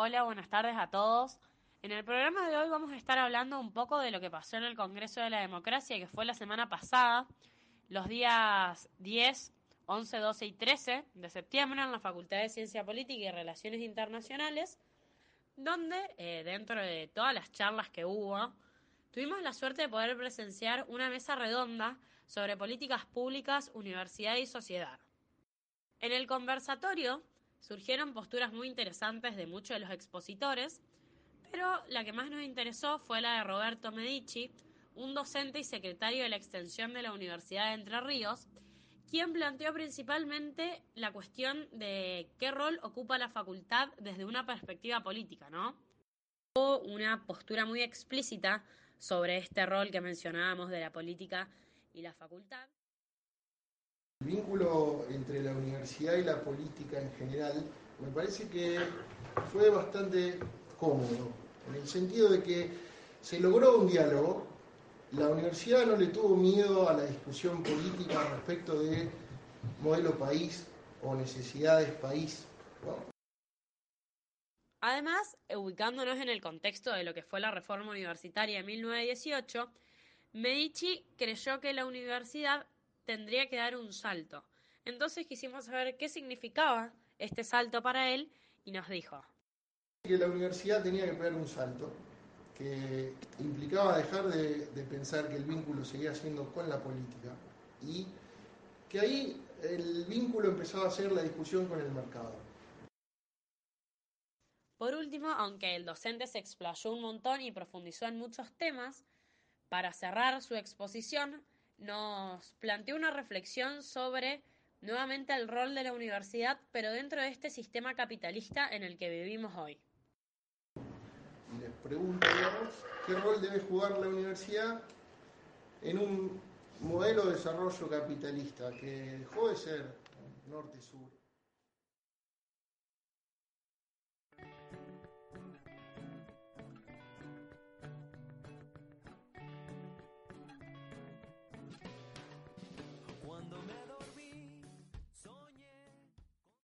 Hola, buenas tardes a todos. En el programa de hoy vamos a estar hablando un poco de lo que pasó en el Congreso de la Democracia, que fue la semana pasada, los días 10, 11, 12 y 13 de septiembre en la Facultad de Ciencia Política y Relaciones Internacionales, donde, eh, dentro de todas las charlas que hubo, tuvimos la suerte de poder presenciar una mesa redonda sobre políticas públicas, universidad y sociedad. En el conversatorio surgieron posturas muy interesantes de muchos de los expositores, pero la que más nos interesó fue la de Roberto Medici, un docente y secretario de la extensión de la Universidad de Entre Ríos, quien planteó principalmente la cuestión de qué rol ocupa la facultad desde una perspectiva política, ¿no? Hubo una postura muy explícita sobre este rol que mencionábamos de la política y la facultad. El vínculo entre la universidad y la política en general me parece que fue bastante cómodo, en el sentido de que se logró un diálogo, la universidad no le tuvo miedo a la discusión política respecto de modelo país o necesidades país. Además, ubicándonos en el contexto de lo que fue la reforma universitaria de 1918, Medici creyó que la universidad tendría que dar un salto. Entonces quisimos saber qué significaba este salto para él y nos dijo. Que la universidad tenía que pegar un salto, que implicaba dejar de, de pensar que el vínculo seguía siendo con la política y que ahí el vínculo empezaba a ser la discusión con el mercado. Por último, aunque el docente se explayó un montón y profundizó en muchos temas, para cerrar su exposición nos planteó una reflexión sobre nuevamente el rol de la universidad, pero dentro de este sistema capitalista en el que vivimos hoy. Les pregunto, ¿qué rol debe jugar la universidad en un modelo de desarrollo capitalista que dejó de ser norte-sur